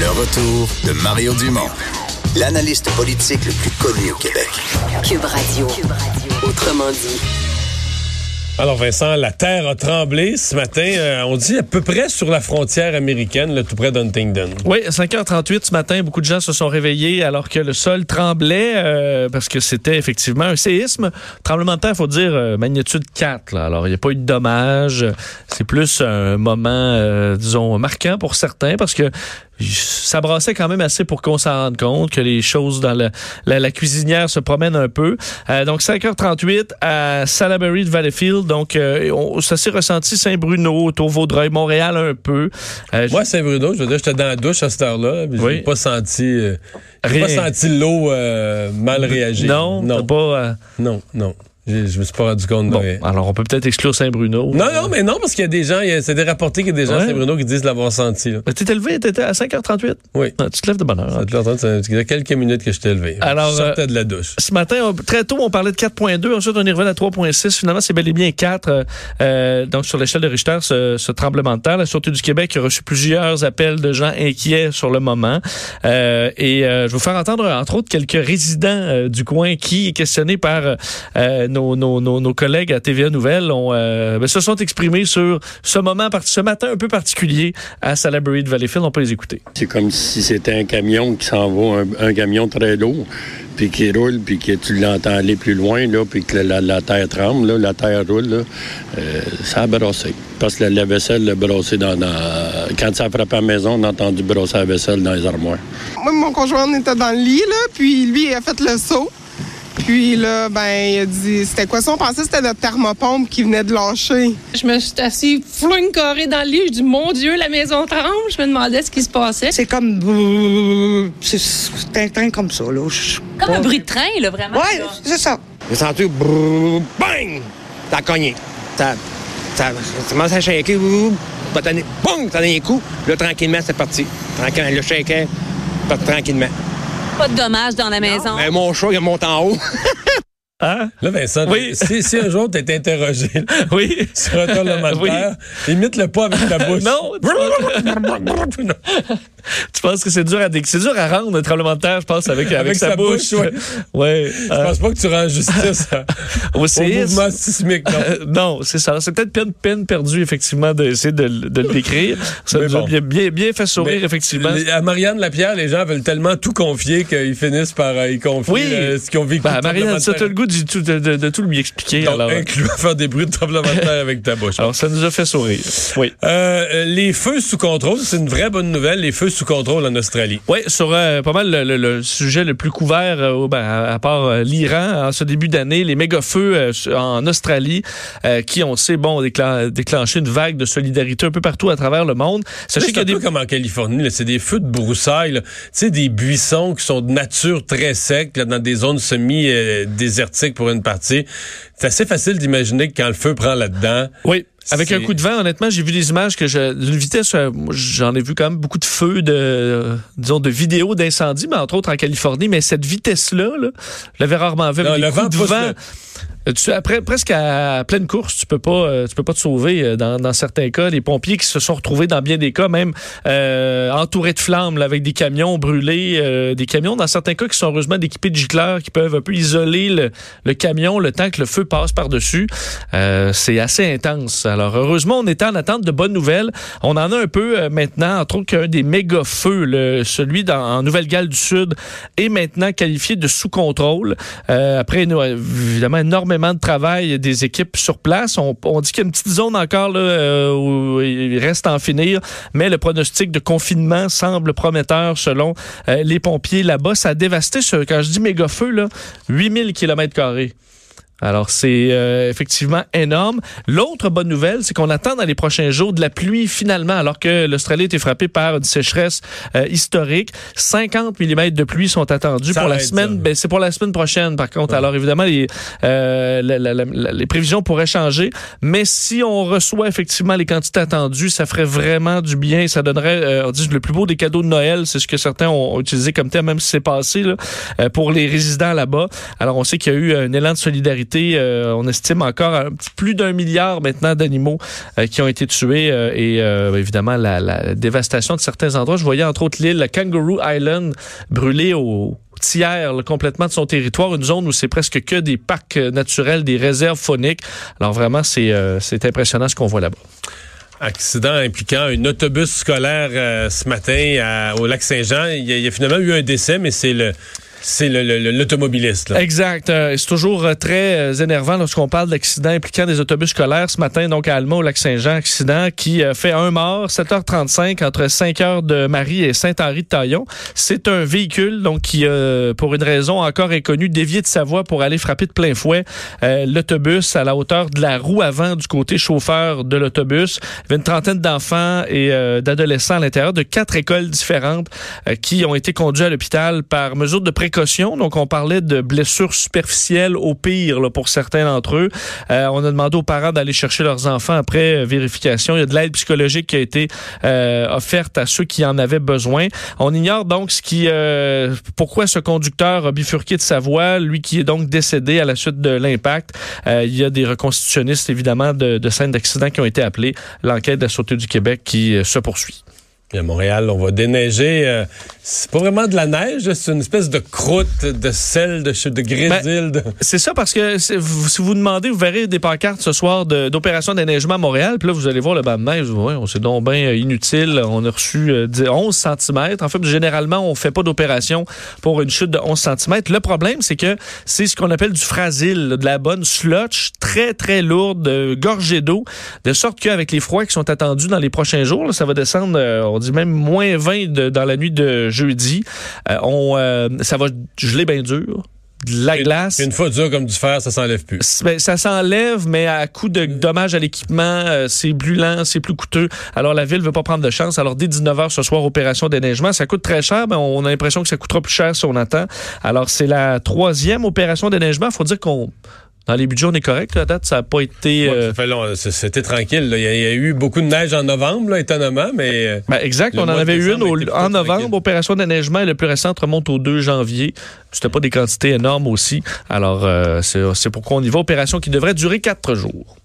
Le retour de Mario Dumont, l'analyste politique le plus connu au Québec. Cube Radio. Autrement dit. Alors Vincent, la terre a tremblé ce matin, euh, on dit à peu près sur la frontière américaine, là, tout près d'Huntingdon. Oui, à 5h38 ce matin, beaucoup de gens se sont réveillés alors que le sol tremblait euh, parce que c'était effectivement un séisme. Tremblement de terre, faut dire euh, magnitude 4. Là. Alors, il n'y a pas eu de dommages. C'est plus un moment, euh, disons, marquant pour certains parce que ça brassait quand même assez pour qu'on s'en rende compte que les choses dans la, la cuisinière se promènent un peu. Euh, donc 5h38 à Salaberry de Valleyfield. Donc euh, on, ça s'est ressenti Saint-Bruno, autour Vaudreuil, Montréal un peu. Euh, Moi, Saint-Bruno, je veux dire, j'étais dans la douche à cette heure-là. J'ai Oui. pas senti, euh, j'ai pas senti l'eau mal réagir. non, non, pas. non, non. Je me suis pas rendu compte bon, alors on peut peut-être exclure Saint-Bruno. Non, non, mais non, parce qu'il y a des gens, il y a- c'est des rapportés qu'il y a des gens à Ouais. Saint-Bruno qui disent l'avoir senti. là. Mais T'étais levé, t'étais à 5h38. Oui. Ah, tu te lèves de bonne heure. Ça te l'entend, ça fait quelques minutes que je t'ai levé. Alors, je sortais de la douche. Ce matin, on- très tôt, on parlait de 4.2. Ensuite, on est revenu à 3.6. Finalement, c'est bel et bien 4. euh, euh, donc, sur l'échelle de Richter, ce, ce tremblement de terre. La Sûreté du Québec a reçu plusieurs appels de gens inquiets sur le moment. Euh, et euh, je vais vous faire entendre, entre autres, quelques résidents euh, du coin qui, questionnés par euh, nos, nos, nos, nos collègues à TVA Nouvelles, ont, euh, ben, se sont exprimés sur ce moment, ce matin un peu particulier à Salaberry de Valleyfield. On peut les écouter. C'est comme si c'était un camion qui s'en va, un, un camion très lourd, puis qui roule, puis que tu l'entends aller plus loin, là, puis que la, la terre tremble, là, la terre roule, là, euh, ça a brassé. Parce que la, la vaisselle a brassé dans, dans- Quand ça a frappé à la maison, on a entendu brasser la vaisselle dans les armoires. Moi, mon conjoint on était dans le lit, là, puis lui, il a fait le saut. Puis là, ben, il a dit, c'était quoi ça? On pensait que c'était notre thermopompe qui venait de lâcher. Je me suis assis flouine carré dans le lit. Je dis, mon Dieu, la maison tremble. Je me demandais ce qui se passait. C'est comme. C'est c'est un train comme ça, là. Comme un bruit de train, là, vraiment. Ouais, c'est ça. J'ai senti bang! Ça a cogné. Ça, ça, ça commence à shaker. pas boum! Ça a donné un coup. Là, tranquillement, c'est parti. Tranquillement, le shaker, parti tranquillement. Pas de dommages dans la maison. Mais mon chat, il monte en haut. Hein? Là, Vincent, Oui. si, si un jour t'es interrogé Oui. sur un de Oui. imite-le pas avec ta bouche. Non, tu penses que c'est dur à dé- c'est dur à rendre un tremblement de terre, je pense, avec, avec, Avec sa, sa bouche. bouche, ouais. ouais. Je euh, pense pas que tu rends justice à- au séisme. mouvement sismique, non. Euh, non, c'est ça. C'est peut-être peine, peine perdue, effectivement, d'essayer de, de le décrire. Ça nous a bien, bien, bien fait sourire, Mais effectivement. les- À Marianne Lapierre, les gens veulent tellement tout confier qu'ils finissent par euh, y confier Oui. euh, ce qu'ils ont vécu. Le Marianne, ça, terre. le goût du tout- de, tout lui expliquer. Donc, alors, euh, incluant faire des bruits de tremblement de terre avec ta bouche. alors, ça nous a fait sourire. Oui. Euh, euh, les feux sous contrôle, c'est une vraie bonne nouvelle, les feux sous contrôle en Australie. Oui, sur euh, pas mal le, le- le sujet le plus couvert, euh, ben, à, à part euh, l'Iran, en ce début d'année, les méga-feux euh, en Australie, qui, on sait, bon, déclen- déclenché une vague de solidarité un peu partout à travers le monde. Sachez C'est qu'il y a des... comme en Californie, c'est des feux de broussailles, tu sais, des buissons qui sont de nature très secs, là, dans des zones semi-désertiques pour une partie. C'est assez facile d'imaginer que quand le feu prend là-dedans, Oui. Avec un coup de vent, honnêtement, j'ai vu des images que d'une vitesse, euh, j'en ai vu quand même beaucoup de feux, de, euh, disons, de vidéos d'incendie, mais entre autres en Californie. Mais cette vitesse-là, là, je l'avais rarement vu. Non, le vent de vent. le- Après, presque à pleine course, tu peux pas, euh, peux pas te sauver euh, dans, certains cas. Les pompiers qui se sont retrouvés dans bien des cas, même euh, entourés de flammes, avec des camions brûlés, des camions dans certains cas qui sont heureusement équipés de gicleurs qui peuvent un peu isoler le, camion le temps que le feu passe par dessus. C'est assez intense. Alors heureusement, on était en attente de bonnes nouvelles. On en a un peu maintenant, entre autres qu'un des méga feux, celui dans, en Nouvelle-Galles du Sud, est maintenant qualifié de sous contrôle. Après, évidemment, énormément de travail des équipes sur place. On, dit qu'il y a une petite zone encore euh, où il reste à en finir, mais le pronostic de confinement semble prometteur selon euh, les pompiers là-bas. Ça a dévasté, ce, quand je dis méga feu, là, 8000 km carrés. Alors, c'est euh, effectivement énorme. L'autre bonne nouvelle, c'est qu'on attend dans les prochains jours de la pluie finalement, alors que l'Australie été frappée par une sécheresse euh, historique. 50 mm de pluie sont attendus Ça pour la semaine. Ben, c'est pour la semaine prochaine, par contre. Alors, évidemment, les, euh, la- la- la- les prévisions pourraient changer. Mais si on reçoit effectivement les quantités attendues, ça ferait vraiment du bien. Ça donnerait, euh, on dit, le plus beau des cadeaux de Noël. C'est ce que certains ont, ont utilisé comme thème, même si c'est passé, là, euh, pour les résidents là-bas. Alors, on sait qu'il y a eu un élan de solidarité. Euh, on estime encore un petit- plus d'un milliard maintenant d'animaux euh, qui ont été tués euh, et évidemment la, dévastation de certains endroits. Je voyais entre autres l'île Kangaroo Island brûlée au tiers complètement de son territoire, une zone où c'est presque que des parcs naturels, des réserves fauniques. Alors vraiment, c'est impressionnant ce qu'on voit là-bas. Accident impliquant un autobus scolaire ce matin au lac Saint-Jean. Il y a finalement eu un décès, mais c'est le c'est l'automobiliste. Exact. Euh, c'est toujours euh, très euh, énervant lorsqu'on parle d'accidents impliquant des autobus scolaires. Ce matin, donc, à Alma, au Lac-Saint-Jean, accident qui fait un mort, 7h35 entre 5h de Marie et Saint-Henri-de-Taillon. C'est un véhicule, donc, qui, pour une raison encore inconnue, dévié de sa voie pour aller frapper de plein fouet l'autobus à la hauteur de la roue avant du côté chauffeur de l'autobus. Il y avait une trentaine d'enfants et d'adolescents à l'intérieur de quatre écoles différentes qui ont été conduits à l'hôpital par mesure de précaution. Donc, on parlait de blessures superficielles au pire pour certains d'entre eux. Euh, on a demandé aux parents d'aller chercher leurs enfants après euh, vérification. Il y a de l'aide psychologique qui a été euh, offerte à ceux qui en avaient besoin. On ignore donc ce qui, euh, pourquoi ce conducteur a bifurqué de sa voie, lui qui est donc décédé à la suite de l'impact. Il y a des reconstitutionnistes, évidemment, de, de scènes d'accident qui ont été appelés. L'enquête de la Sûreté du Québec qui se poursuit. Puis à Montréal, on va déneiger. euh, c'est pas vraiment de la neige, c'est une espèce de croûte, de sel, de, ch- de grésil. de- C'est ça parce que si vous demandez, vous verrez des pancartes ce soir de- d'opération déneigement à Montréal. Puis là, vous allez voir le banc de neige. Ouais, on c'est donc bien euh, inutile. On a reçu euh, 10 11 cm. En fait, généralement, on fait pas d'opération pour une chute de 11 cm. Le problème, c'est que c'est ce qu'on appelle du fragile, là, de la bonne slotch, très, très lourde, euh, gorgée d'eau, de sorte qu'avec les froids qui sont attendus dans les prochains jours, là, ça va descendre, euh, dit même moins 20 de- dans la nuit de jeudi. Euh, on, euh, ça va geler bien dur. De la glace. Une fois dur comme du fer, ça s'enlève plus. Ben, ça s'enlève, mais à coup de dommages à l'équipement, euh, c'est plus lent, c'est plus coûteux. Alors, la ville veut pas prendre de chance. Alors, dès 19h ce soir, opération déneigement. Ça coûte très cher, mais on a l'impression que ça coûtera plus cher si on attend. Alors, c'est la troisième opération déneigement. faut dire qu'on... Dans les budgets, on est correct. À date, ça n'a pas été... Euh, C'était tranquille. là. Il y, a, il y a eu beaucoup de neige en novembre, là, étonnamment, mais. euh, Ben, exact. on en avait eu une au- en novembre. tranquille. Opération déneigement, et le plus récent remonte au 2 janvier. C'était pas des quantités énormes aussi. Alors, euh, c'est pourquoi on y va. Opération qui devrait durer quatre jours.